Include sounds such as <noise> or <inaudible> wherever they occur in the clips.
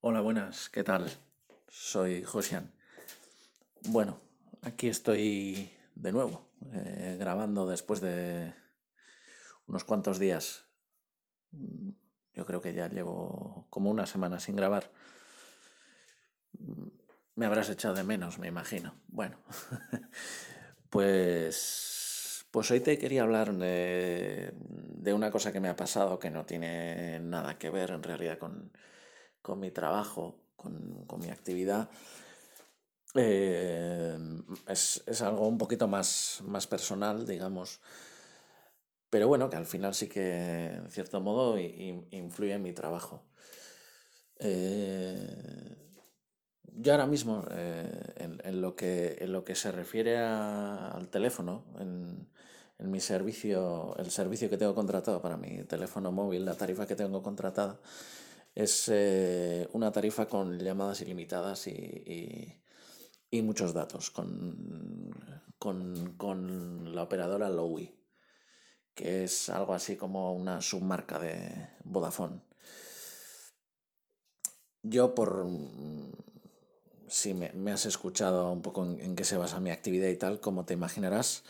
Hola, buenas, ¿qué tal? Soy Josian. Bueno, aquí estoy de nuevo, eh, grabando después de unos cuantos días. Yo creo que ya llevo como una semana sin grabar. Me habrás echado de menos, me imagino. Bueno, <laughs> pues, pues hoy te quería hablar de, de una cosa que me ha pasado que no tiene nada que ver en realidad con, con mi trabajo, con, con mi actividad. Eh, es, es algo un poquito más, más personal, digamos, pero bueno, que al final sí que, en cierto modo, influye en mi trabajo. Eh, yo ahora mismo, eh, en, en lo que, en lo que se refiere a- al teléfono, en, en mi servicio, el servicio que tengo contratado para mi teléfono móvil, la tarifa que tengo contratada, es eh, una tarifa con llamadas ilimitadas y, y- muchos datos, con, con, con la operadora Lowi, que es algo así como una submarca de Vodafone. Yo por, si me, has escuchado un poco en, en qué se basa mi actividad y tal, como te imaginarás,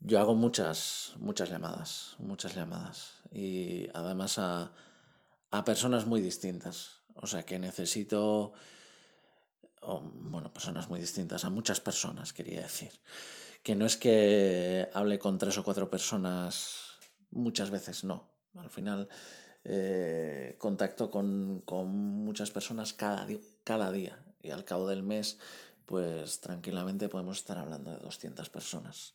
yo hago muchas, muchas llamadas, muchas llamadas. Y además a, a personas muy distintas. O sea que necesito, bueno, personas muy distintas, a muchas personas, quería decir. Que no es que hable con tres o cuatro personas muchas veces, no. Al final eh, contacto con, con muchas personas cada, cada día y al cabo del mes, pues tranquilamente podemos estar hablando de 200 personas.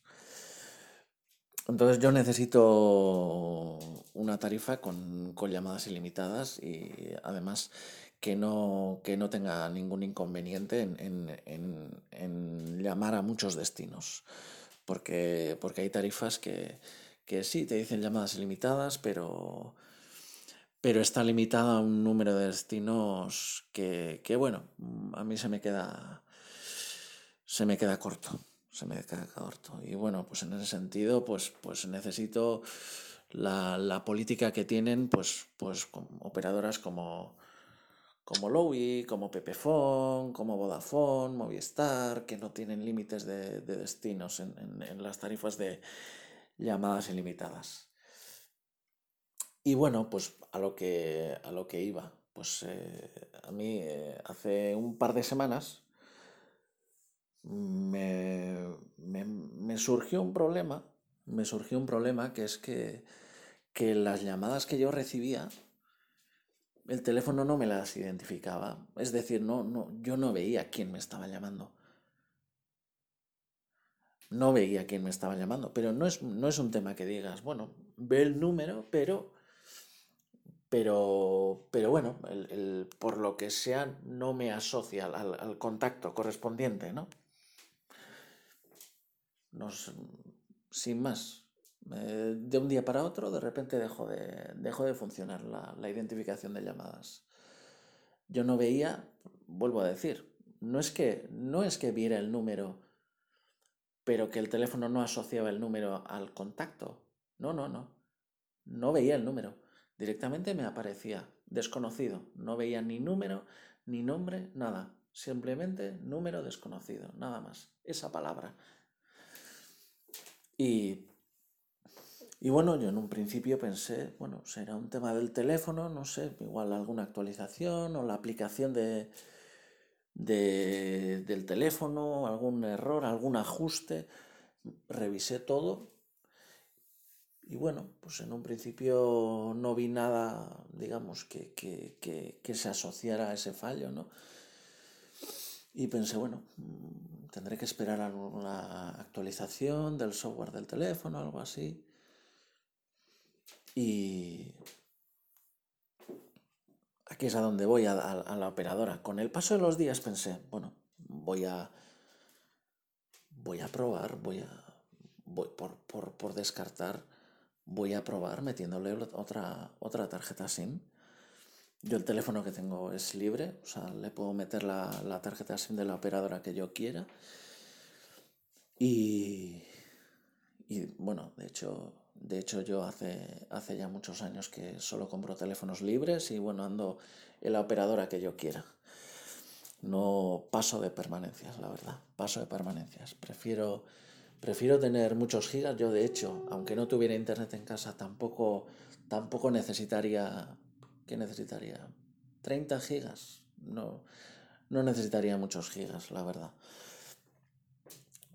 Entonces yo necesito una tarifa con, con llamadas ilimitadas y además que no, que no tenga ningún inconveniente en, en- en- en llamar a muchos destinos. Porque, porque hay tarifas que, que sí, te dicen llamadas ilimitadas, pero, pero está limitada a un número de destinos que, que, bueno, a mí se me queda, se me queda corto, se me queda corto. Y bueno, pues en ese sentido, pues, pues necesito la, la política que tienen, pues, pues operadoras como, como Lowy, como Pepefon, como Vodafone, Movistar, que no tienen límites de, de destinos en, en- las tarifas de llamadas ilimitadas. Y bueno, pues a lo que, a lo que iba. Pues eh, a mí eh, hace un par de semanas me- surgió un problema, me surgió un problema que es que, que las llamadas que yo recibía, el teléfono no me las identificaba. Es decir, no, no, yo no veía quién me estaba llamando. No veía quién me estaba llamando. Pero no es, no es un tema que digas, bueno, ve el número, pero, pero, pero bueno, el- el- por lo que sea, no me asocia al- al contacto correspondiente, ¿no? Nos, sin más. Eh, de un día para otro, de repente dejó de, dejó de funcionar la, la identificación de llamadas. Yo no veía, vuelvo a decir, no es que, no es que viera el número, pero que el teléfono no asociaba el número al contacto. No, no, no. No veía el número. Directamente me aparecía desconocido. No veía ni número, ni nombre, nada. Simplemente número desconocido, nada más. Esa palabra. Y Y bueno, yo en un principio pensé, bueno, será un tema del teléfono, no sé, igual alguna actualización o la aplicación de, de- del teléfono, algún error, algún ajuste. Revisé todo y bueno, pues en un principio no vi nada, digamos, que, que, que, que se asociara a ese fallo, ¿no? Y pensé, bueno, tendré que esperar a una actualización del software del teléfono, algo así. Y, Aquí es a donde voy, a, a- a la operadora. Con el paso de los días pensé, bueno, voy a, voy a probar, voy a, voy por, por, por descartar, voy a probar metiéndole otra, otra tarjeta SIM. Yo el teléfono que tengo es libre, o sea, le puedo meter la, la tarjeta SIM de la operadora que yo quiera. Y, y bueno, de hecho, De hecho, yo hace, hace ya muchos años que solo compro teléfonos libres y bueno, ando en la operadora que yo quiera. No paso de permanencias, la verdad. Paso de permanencias. Prefiero, prefiero tener muchos gigas. Yo, de hecho, aunque no tuviera internet en casa, tampoco, tampoco necesitaría. ¿Qué necesitaría? ¿30 gigas? No, no necesitaría muchos gigas, la verdad.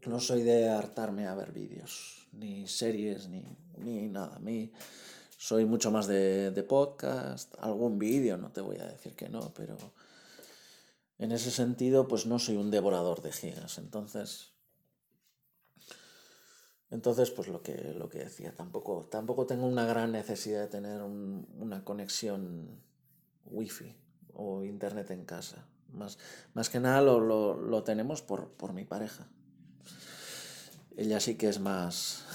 No soy de hartarme a ver vídeos, ni series, ni, ni nada. A soy mucho más de, de podcast, algún vídeo, no te voy a decir que no, pero en ese sentido, pues no soy un devorador de gigas. Entonces, entonces pues lo que, lo que decía, tampoco, tampoco tengo una gran necesidad de tener una conexión wifi o internet en casa. Más, más que nada lo, lo, tenemos por, por mi pareja. Ella sí que es más,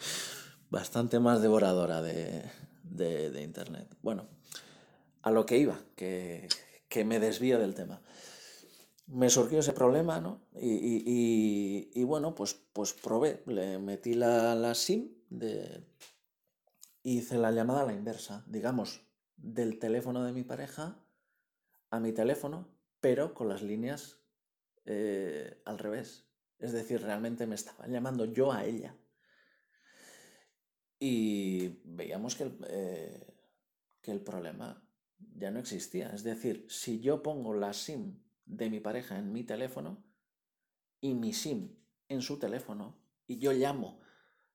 <laughs> bastante más devoradora de, de, internet. Bueno, a lo que iba, que, que me desvío del tema me surgió ese problema, ¿no? Y, bueno, pues, pues probé, le metí la, la SIM de, hice la llamada a la inversa, digamos, del teléfono de mi pareja a mi teléfono, pero con las líneas eh, al revés. Es decir, realmente me estaba llamando yo a ella. Y veíamos que eh, que el problema ya no existía. Es decir, si yo pongo la SIM de mi pareja en mi teléfono y mi SIM en su teléfono y yo llamo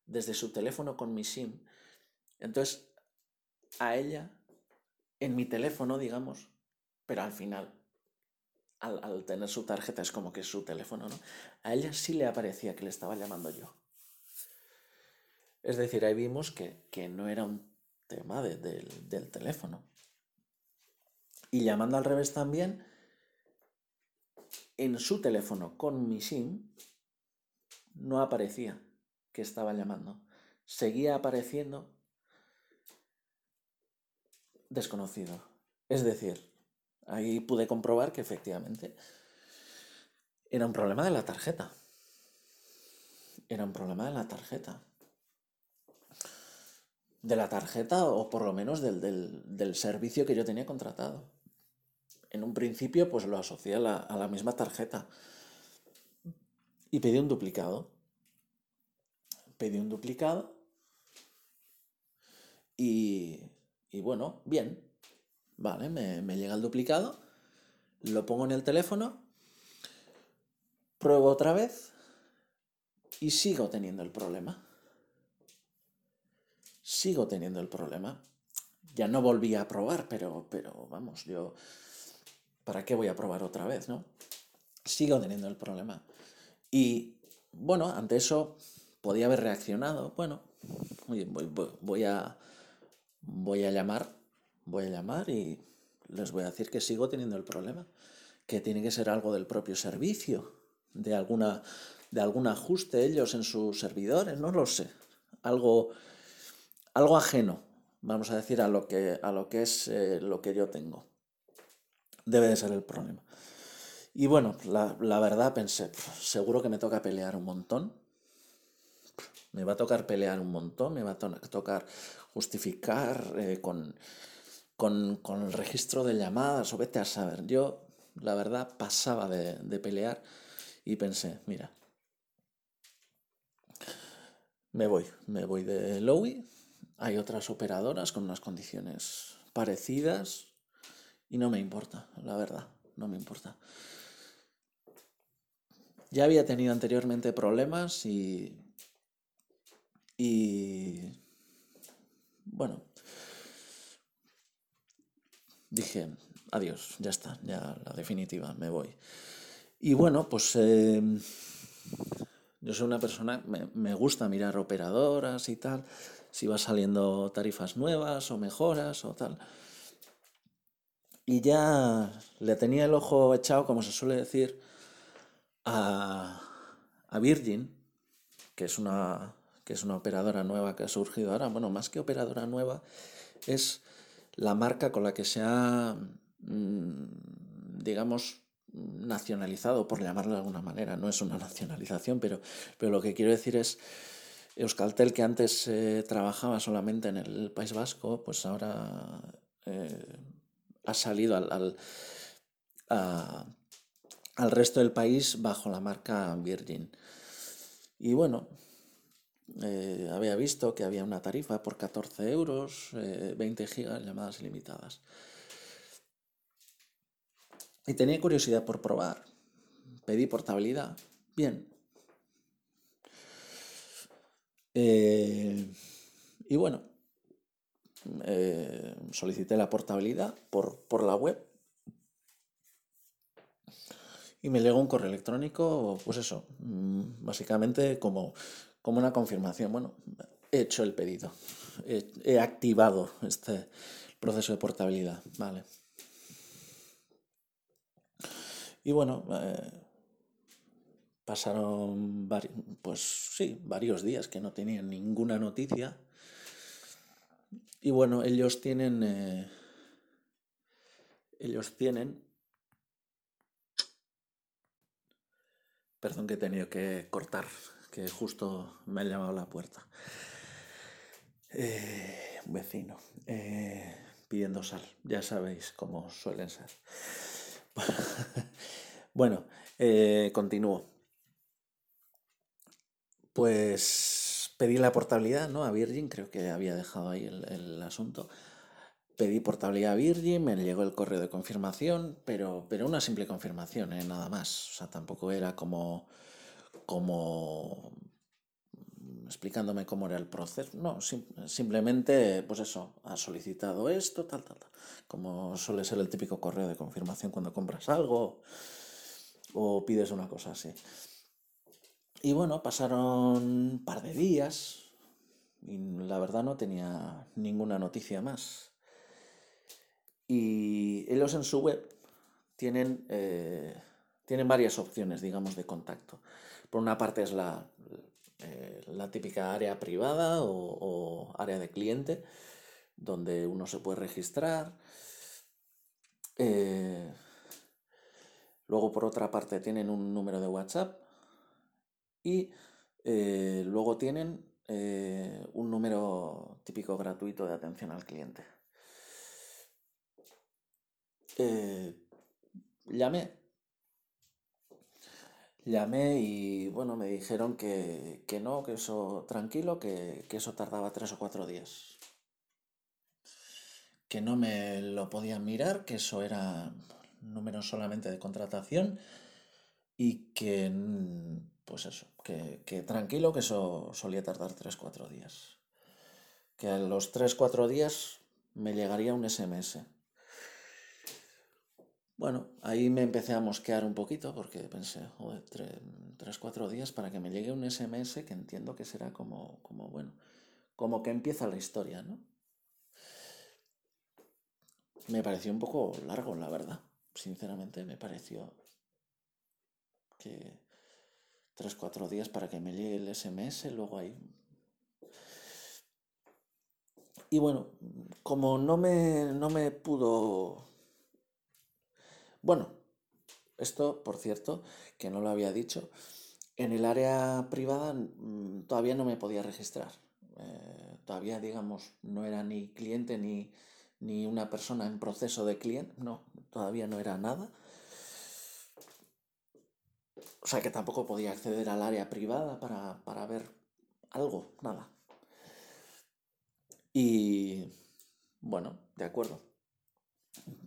desde su teléfono con mi SIM, entonces a ella en mi teléfono, digamos, pero al final, al, tener su tarjeta es como que es su teléfono, ¿no? A ella sí le aparecía que le estaba llamando yo. Es decir, ahí vimos que, no era un tema del teléfono. Y llamando al revés también, en su teléfono con mi SIM no aparecía que estaba llamando. Seguía apareciendo desconocido. Es decir, ahí pude comprobar que efectivamente era un problema de la tarjeta. Era un problema de la tarjeta. De la tarjeta o por lo menos del, del servicio que yo tenía contratado en un principio pues lo asocié a la, misma tarjeta y pedí un duplicado. Pedí un duplicado y, bueno, bien, vale, me, me llega el duplicado, lo pongo en el teléfono, pruebo otra vez y sigo teniendo el problema. Sigo teniendo el problema. Ya no volví a probar, pero, pero vamos, yo ¿para qué voy a probar otra vez, no? Sigo teniendo el problema. Y bueno, ante eso podía haber reaccionado. Bueno, voy, a, voy a llamar, voy a llamar y les voy a decir que sigo teniendo el problema, que tiene que ser algo del propio servicio, de alguna de algún ajuste ellos en sus servidores, no lo sé, algo algo ajeno, vamos a decir a lo que a lo que es eh, lo que yo tengo debe de ser el problema. Y bueno, la, verdad pensé, seguro que me toca pelear un montón. Me va a tocar pelear un montón, me va a tocar justificar eh, con, con, el registro de llamadas o vete a saber. Yo, la verdad, pasaba de, de pelear y pensé, mira, me voy, me voy de Lowy. Hay otras operadoras con unas condiciones parecidas, y no me importa, la verdad, no me importa. Ya había tenido anteriormente problemas y... Y... Bueno. Dije, adiós, ya está, ya la definitiva, me voy. Y bueno, pues em, yo soy una persona, me, me, gusta mirar operadoras y tal, si va saliendo tarifas nuevas o mejoras o tal y ya le tenía el ojo echado, como se suele decir, a, Virgin, que es, una, que es una operadora nueva que ha surgido ahora. Bueno, más que operadora nueva, es la marca con la que se ha, mm, digamos, nacionalizado, por llamarlo de alguna manera. No es una nacionalización, pero, pero lo que quiero decir es Euskaltel, que antes eh, trabajaba solamente en el País Vasco, pues ahora eh, ha salido al, al, al, resto del país bajo la marca Virgin. Y bueno, eh, había visto que había una tarifa por 14 euros, 20 gigas, llamadas ilimitadas. Y tenía curiosidad por probar. Pedí portabilidad. Bien, eh, y bueno, eh, solicité la portabilidad por, por, la web y me llegó un correo electrónico, pues eso, mm, básicamente como, como una confirmación. Bueno, he hecho el pedido, he, activado este proceso de portabilidad, vale. Y bueno, eh, Pasaron pues sí, varios días que no tenían ninguna noticia. Y bueno, ellos tienen. Eh, ellos tienen. Perdón que he tenido que cortar, que justo me ha llamado a la puerta. Eh, un vecino. Eh, pidiendo sal. Ya sabéis cómo suelen ser. <laughs> bueno, continúo. Pues pedí la portabilidad, ¿no? A Virgin, creo que había dejado ahí el, asunto. Pedí portabilidad a Virgin, me llegó el correo de confirmación, pero, pero una simple confirmación, ¿eh? nada más. O sea, tampoco era como, como explicándome cómo era el proceso. No, simplemente, pues eso, ha solicitado esto, tal, tal, tal. Como suele ser el típico correo de confirmación cuando compras algo o pides una cosa así. Y bueno, pasaron un par de días y la verdad no tenía ninguna noticia más. Y ellos en su web tienen, eh, tienen varias opciones, digamos, de contacto. Por una parte es la, eh, la típica área privada o, área de cliente, donde uno se puede registrar. Eh, luego, por otra parte, tienen un número de WhatsApp y eh, luego tienen eh, un número típico gratuito de atención al cliente. Eh, llamé. Llamé y bueno, me dijeron que, no, que eso tranquilo, que, que, eso tardaba tres o cuatro días. Que no me lo podían mirar, que eso era número solamente de contratación y que pues eso, que, tranquilo, que eso solía tardar 3-4 días. Que a los 3-4 días me llegaría un SMS. Bueno, ahí me empecé a mosquear un poquito porque pensé, joder, 3-4 días para que me llegue un SMS que entiendo que será como, como, bueno, como que empieza la historia, ¿no? Me pareció un poco largo, la verdad. Sinceramente, me pareció que 3-4 días para que me llegue el SMS, luego ahí. Y bueno, como no me, no me pudo... Bueno, esto, por cierto, que no lo había dicho, en el área privada mm, todavía no me podía registrar. Eh, todavía, digamos, no era ni cliente ni, ni una persona en proceso de cliente, no, todavía no era nada. O sea que tampoco podía acceder al área privada para, ver algo, nada. Y bueno, de acuerdo.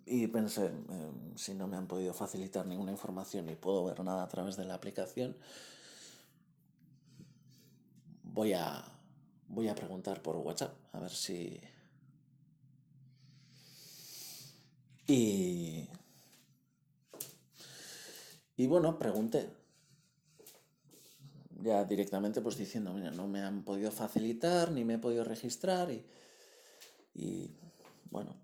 Y pensé, em, si no me han podido facilitar ninguna información ni puedo ver nada a través de la aplicación, voy a, voy a preguntar por WhatsApp, a ver si... Y... Y bueno, pregunté, ya directamente pues diciendo, mira, no me han podido facilitar, ni me he podido registrar y, y bueno,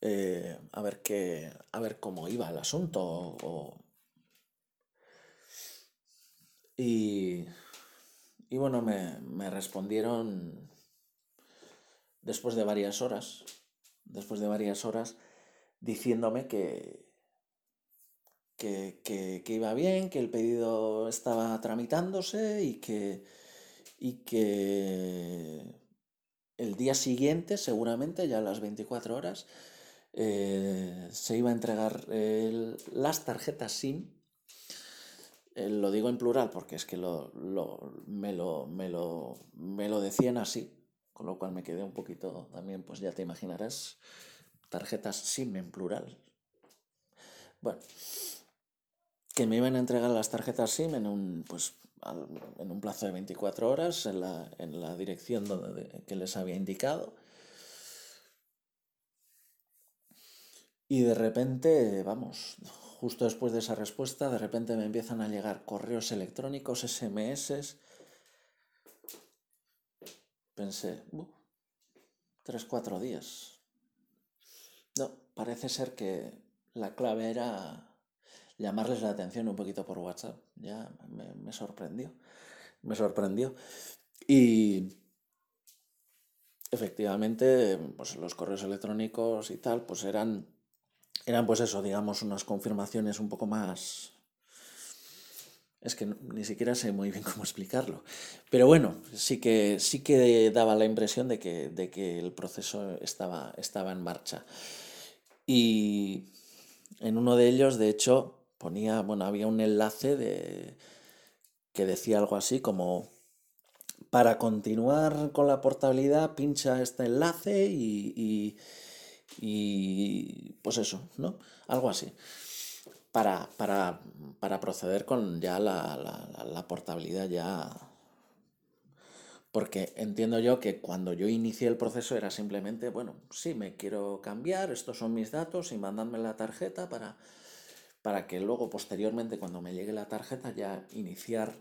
eh, a ver qué, a ver cómo iba el asunto y, y bueno, me, me respondieron después de varias horas, después de varias horas, diciéndome que, que, que, que, iba bien, que el pedido estaba tramitándose y que, y que el día siguiente, seguramente, ya a las 24 horas, eh, se iba a entregar las tarjetas SIM. Eh, lo digo en plural porque es que lo, me, lo, me, lo, me lo decían así, con lo cual me quedé un poquito también, pues ya te imaginarás, tarjetas SIM en plural. Bueno, que me iban a entregar las tarjetas SIM en un, pues, en un plazo de 24 horas en la, en la dirección donde, que les había indicado. Y de repente, vamos, justo después de esa respuesta, de repente me empiezan a llegar correos electrónicos, SMS. Pensé, tres, cuatro días. No, parece ser que la clave era llamarles la atención un poquito por WhatsApp. Ya me, sorprendió. Me sorprendió. Y efectivamente, pues los correos electrónicos y tal, pues eran, eran pues eso, digamos, unas confirmaciones un poco más... Es que ni siquiera sé muy bien <laughs> cómo explicarlo. Pero bueno, sí que, sí que daba la impresión de que, de que el proceso estaba, estaba en marcha. Y en uno de ellos, de hecho, ponía, bueno, había un enlace de, que decía algo así como, para continuar con la portabilidad, pincha este enlace y, y, pues eso, ¿no? Algo así. Para, para, para proceder con ya la, la, la portabilidad ya porque entiendo yo que cuando yo inicié el proceso era simplemente, bueno, sí, me quiero cambiar, estos son mis datos y mandadme la tarjeta para, para que luego posteriormente cuando me llegue la tarjeta ya iniciar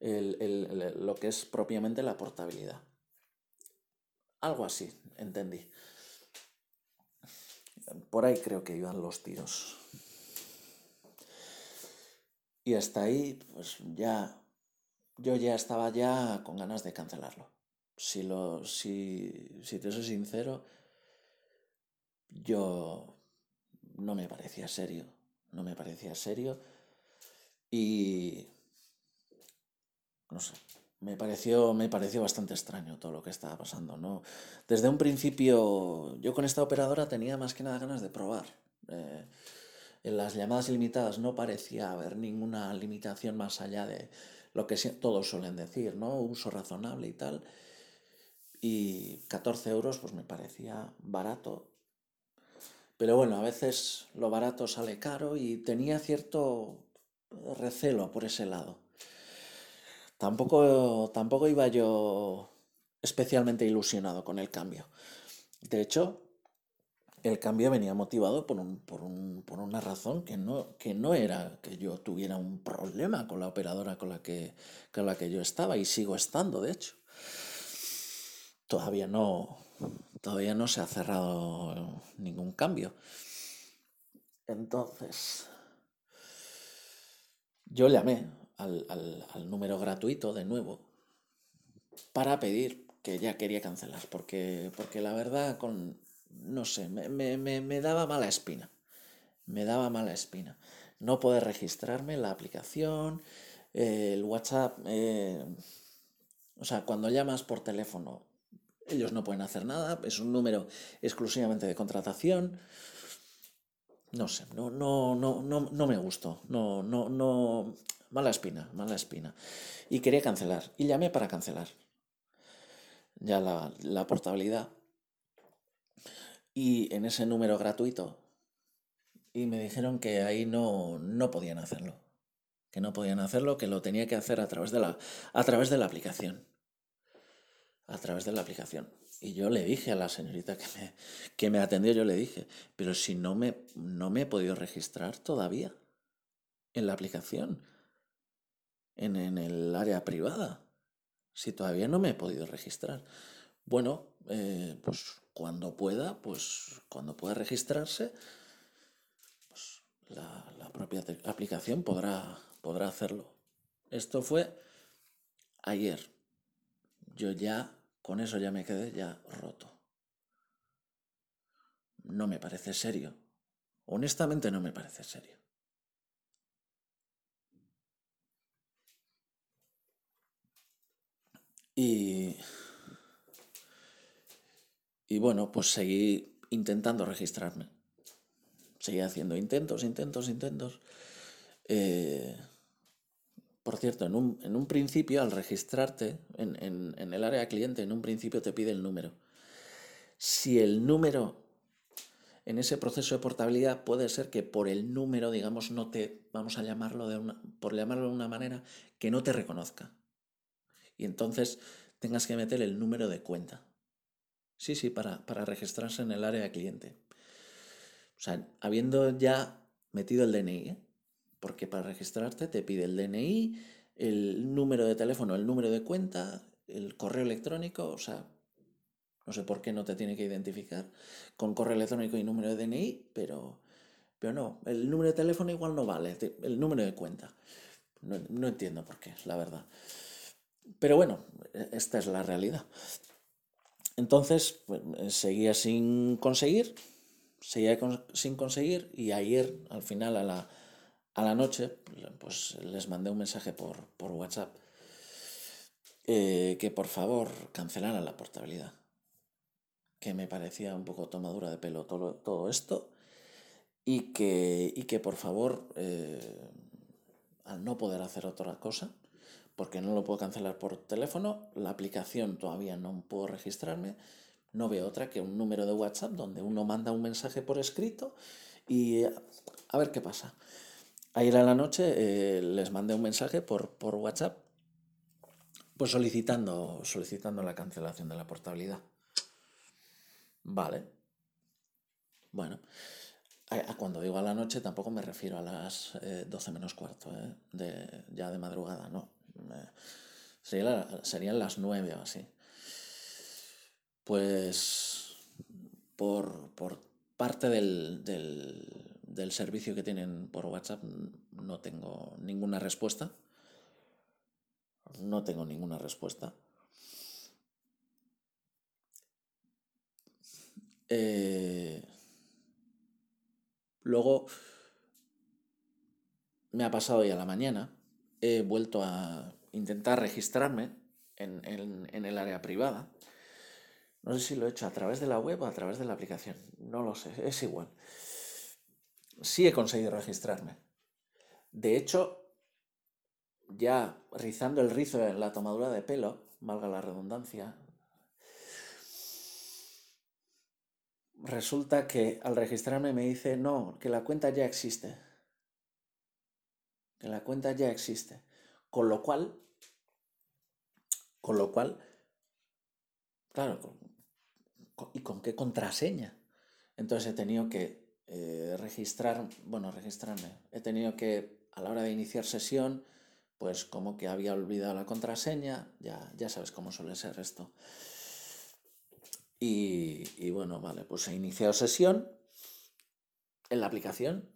lo que es propiamente la portabilidad. Algo así, entendí. Por ahí creo que iban los tiros. Y hasta ahí, pues ya, yo ya estaba ya con ganas de cancelarlo. Si, lo, si, si te soy sincero, yo no me parecía serio no me parecía serio y no sé, me pareció, me pareció bastante extraño todo lo que estaba pasando. ¿no? Desde un principio, yo con esta operadora tenía más que nada ganas de probar. Eh, en las llamadas ilimitadas no parecía haber ninguna limitación más allá de lo que todos suelen decir, ¿no? Uso razonable y tal. Y 14 euros pues me parecía barato pero bueno, a veces lo barato sale caro y tenía cierto recelo por ese lado. Tampoco, tampoco iba yo especialmente ilusionado con el cambio. De hecho, el cambio venía motivado por, un, por, un, por una razón que no, que no era que yo tuviera un problema con la operadora con la, que, con la que yo estaba y sigo estando, de hecho. Todavía no, todavía no se ha cerrado ningún cambio. Entonces, yo llamé al, número gratuito de nuevo para pedir que ya quería cancelar, porque, porque la verdad, con, no sé, me, daba mala espina. Me daba mala espina. No poder registrarme en la aplicación, el WhatsApp, eh, o sea, cuando llamas por teléfono ellos no pueden hacer nada, es un número exclusivamente de contratación. No sé, no, no, no, no, no me gustó. No, no, no. Mala espina, mala espina. Y quería cancelar. Y llamé para cancelar. Ya la, la portabilidad. Y en ese número gratuito. Y me dijeron que ahí no, no podían hacerlo. Que no podían hacerlo, que lo tenía que hacer a través de la, a través de la aplicación a través de la aplicación. Y yo le dije a la señorita que me, que me atendió, yo le dije, pero si no me, no me he podido registrar todavía en la aplicación, en, en el área privada, si todavía no me he podido registrar. Bueno, eh, pues cuando pueda, pues cuando pueda registrarse, pues la, la propia aplicación podrá, podrá hacerlo. Esto fue ayer. Yo ya con eso ya me quedé ya roto. No me parece serio. Honestamente no me parece serio. Y, y bueno, pues seguí intentando registrarme. Seguí haciendo intentos, intentos, intentos. Eh, por cierto, en un, principio, al registrarte en el área cliente, en un principio te pide el número. Si el número en ese proceso de portabilidad puede ser que por el número, digamos, no te, vamos a llamarlo de una, por llamarlo de una manera, que no te reconozca. Y entonces tengas que meter el número de cuenta. Sí, sí, para, para registrarse en el área de cliente. O sea, habiendo ya metido el DNI, ¿eh? Porque para registrarte te pide el DNI, el número de teléfono, el número de cuenta, el correo electrónico, o sea, no sé por qué no te tiene que identificar con correo electrónico y número de DNI, pero, pero no, el número de teléfono igual no vale, el número de cuenta. No, no entiendo por qué, la verdad. Pero bueno, e, esta es la realidad. Entonces, pues, seguía sin conseguir, seguía con, sin conseguir y ayer, al final, a la, a la noche, pues les mandé un mensaje por, por WhatsApp eh, que por favor cancelaran la portabilidad que me parecía un poco tomadura de pelo todo, todo esto y que, y que por favor, eh, al no poder hacer otra cosa, porque no lo puedo cancelar por teléfono, la aplicación todavía no puedo registrarme, no veo otra que un número de WhatsApp donde uno manda un mensaje por escrito y a ver qué pasa. Ayer a la noche eh, les mandé un mensaje por, por WhatsApp pues solicitando, solicitando la cancelación de la portabilidad. Vale. Bueno, cuando digo a la noche tampoco me refiero a las 12 eh, menos cuarto, eh, de, ya de madrugada, no. serían las 9 o así. Pues por, por parte del, del, del servicio que tienen por WhatsApp no tengo ninguna respuesta. No tengo ninguna respuesta. Eh, luego me ha pasado hoy a la mañana, he vuelto a intentar registrarme en, en, el área privada. No sé si lo he hecho a través de la web o a través de la aplicación, no lo sé, es igual. Sí he conseguido registrarme. De hecho, ya rizando el rizo en la tomadura de pelo, valga la redundancia, resulta que al registrarme me dice, no, que la cuenta ya existe. Que la cuenta ya existe. Con lo cual, con lo cual, claro, ¿y con qué contraseña? Entonces he tenido que eh, registrar, bueno, registrarme. He tenido que, a la hora de iniciar sesión, pues como que había olvidado la contraseña, ya, ya sabes cómo suele ser esto. Y, bueno, vale, pues he iniciado sesión en la aplicación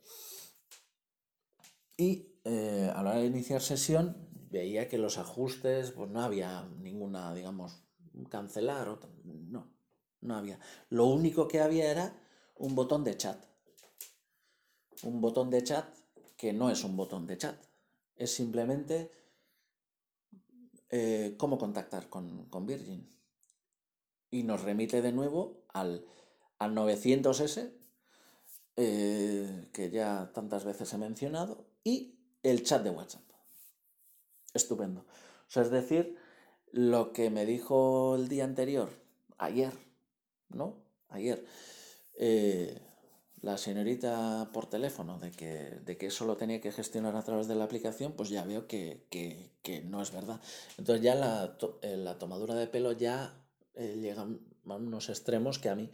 y eh, a la hora de iniciar sesión veía que los ajustes, pues no había ninguna, digamos, cancelar, o, no, no había. Lo único que había era un botón de chat. Un botón de chat que no es un botón de chat, es simplemente eh, cómo contactar con, con Virgin y nos remite de nuevo al, al 900S, eh, que ya tantas veces he mencionado, y el chat de WhatsApp. Estupendo. O sea, es decir, lo que me dijo el día anterior, ayer, ¿no? Ayer, eh, la señorita por teléfono de que, de que eso lo tenía que gestionar a través de la aplicación, pues ya veo que, no es verdad. Entonces ya la, eh, la tomadura de pelo ya eh, llegan a unos extremos que a mí,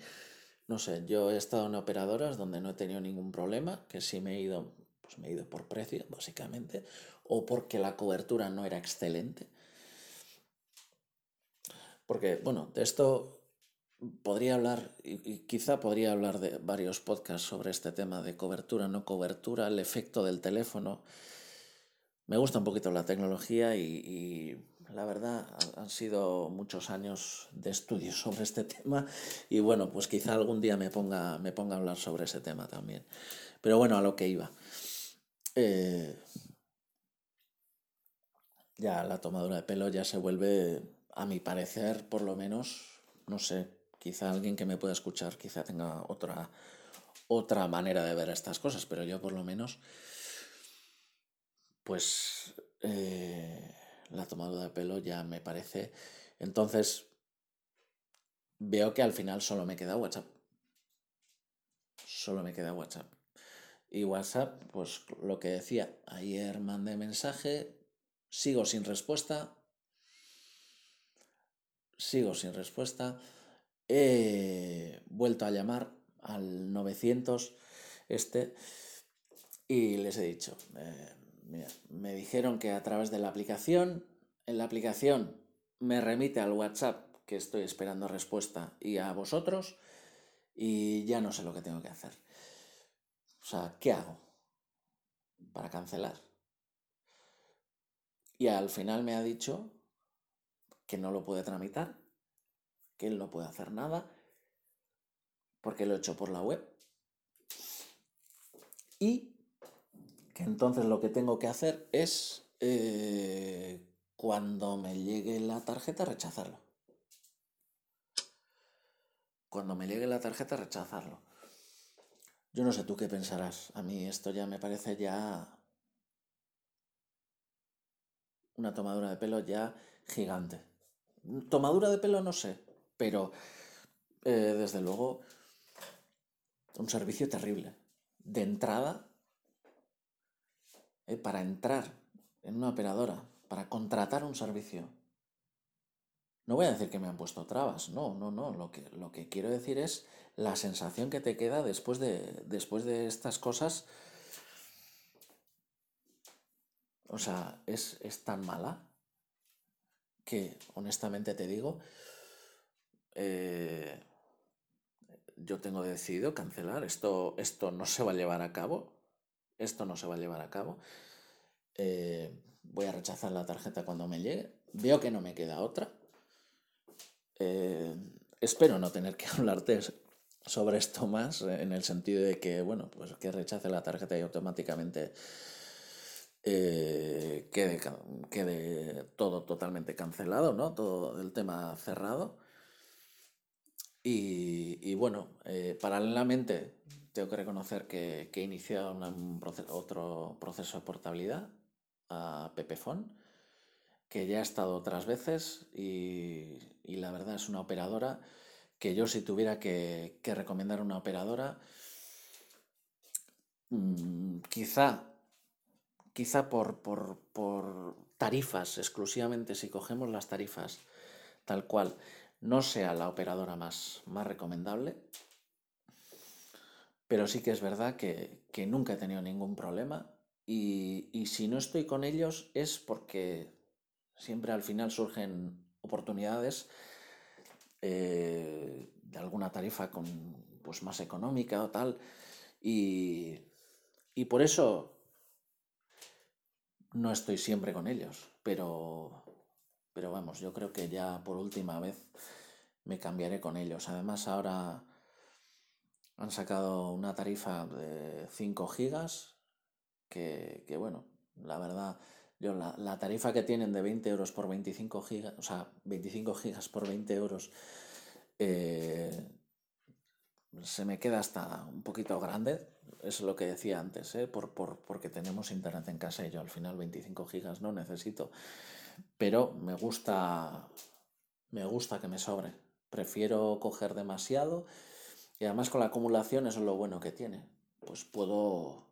no sé, yo he estado en operadoras donde no he tenido ningún problema, que sí me he ido, pues me he ido por precio, básicamente, o porque la cobertura no era excelente. Porque, bueno, de esto podría hablar, y, quizá podría hablar de varios podcasts sobre este tema de cobertura, no cobertura, el efecto del teléfono. Me gusta un poquito la tecnología y la verdad, han sido muchos años de estudio <laughs> sobre este tema y bueno, pues quizá algún día me ponga, me ponga a hablar sobre ese tema también. Pero bueno, a lo que iba. Eh, ya la tomadura de pelo ya se vuelve a mi parecer, por lo menos, no sé, quizá alguien que me pueda escuchar quizá tenga otra, otra manera de ver estas cosas, pero yo por lo menos, pues eh, la tomada de pelo ya me parece. Entonces, veo que al final solo me queda WhatsApp. Solo me queda WhatsApp. Y WhatsApp, pues lo que decía, ayer mandé mensaje, sigo sin respuesta, sigo sin respuesta, he vuelto a llamar al 900 este y les he dicho, eh, me dijeron que a través de la aplicación, en la aplicación me remite al WhatsApp que estoy esperando respuesta y a vosotros y ya no sé lo que tengo que hacer. O sea, ¿qué hago para cancelar? Y al final me ha dicho que no lo puede tramitar, que él no puede hacer nada, porque lo he hecho por la web. Y que entonces lo que tengo que hacer es, eh, cuando me llegue la tarjeta, rechazarlo. Cuando me llegue la tarjeta, rechazarlo. Yo no sé tú qué pensarás. A mí esto ya me parece ya una tomadura de pelo ya gigante. Tomadura de pelo no sé, pero eh, desde luego un servicio terrible. De entrada, eh, para entrar en una operadora, para contratar un servicio. No voy a decir que me han puesto trabas, no, no, no. Lo que, lo que quiero decir es la sensación que te queda después de, después de estas cosas. O sea, es, tan mala que, honestamente te digo, eh, yo tengo decidido cancelar. Esto, esto no se va a llevar a cabo. Esto no se va a llevar a cabo. Eh, voy a rechazar la tarjeta cuando me llegue. Veo que no me queda otra. Eh, espero no tener que <laughs> hablarte sobre esto más, en el sentido de que, bueno, pues que rechace la tarjeta y automáticamente quede, quede, todo totalmente cancelado, ¿no? Todo el tema cerrado. Y, bueno, eh, paralelamente tengo que reconocer que, he iniciado un otro proceso de portabilidad a Pepefon, que ya he estado otras veces y, y la verdad es una operadora que yo si tuviera que, recomendar una operadora, mm, quizá, quizá por, por, tarifas exclusivamente, si cogemos las tarifas tal cual, no sea la operadora más, más recomendable, pero sí que es verdad que, nunca he tenido ningún problema y, y, si no estoy con ellos es porque siempre al final surgen oportunidades eh, de alguna tarifa con, pues, más económica o tal. Y, y por eso no estoy siempre con ellos. Pero, pero vamos, yo creo que ya por última vez me cambiaré con ellos. Además ahora han sacado una tarifa de 5 gigas que, que bueno, la verdad yo, la, tarifa que tienen de 20 euros por 25 gigas, o sea, 25 gigas por 20 euros, eh, se me queda hasta un poquito grande. Es lo que decía antes, ¿eh? por, porque tenemos internet en casa y yo al final 25 gigas no necesito. Pero me gusta, me gusta que me sobre. Prefiero coger demasiado y además con la acumulación eso es lo bueno que tiene. Pues puedo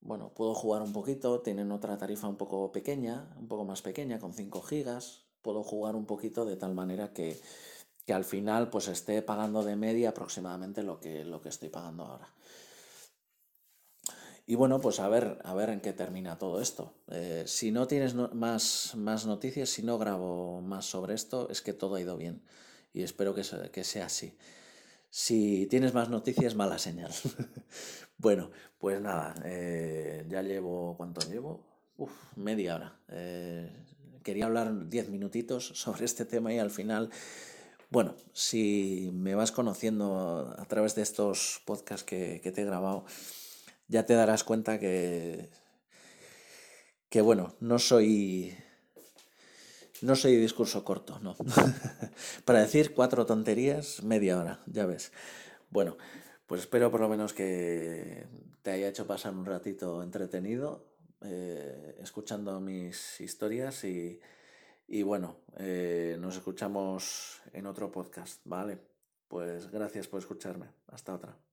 bueno, puedo jugar un poquito, tienen otra tarifa un poco pequeña, un poco más pequeña, con 5 gigas, puedo jugar un poquito de tal manera que, al final pues esté pagando de media aproximadamente lo que, lo que estoy pagando ahora. Y bueno, pues a ver, a ver en qué termina todo esto. Eh, si no tienes más, más noticias, si no grabo más sobre esto, es que todo ha ido bien. Y espero que, que sea así. Si tienes más noticias, mala señal. <laughs> bueno, pues nada, eh, ya llevo, ¿cuánto llevo? Uf, media hora. Eh, quería hablar diez minutitos <laughs> sobre este tema y al final, bueno, si me vas conociendo a través de estos podcasts que, te he grabado, ya te darás cuenta que, que bueno, no soy No soy discurso corto, no. <laughs> Para decir cuatro tonterías, media hora, ya ves. Bueno, pues espero por lo menos que te haya hecho pasar un ratito entretenido eh, escuchando mis historias y, y bueno, eh, nos escuchamos en otro podcast, ¿vale? Pues gracias por escucharme. Hasta otra.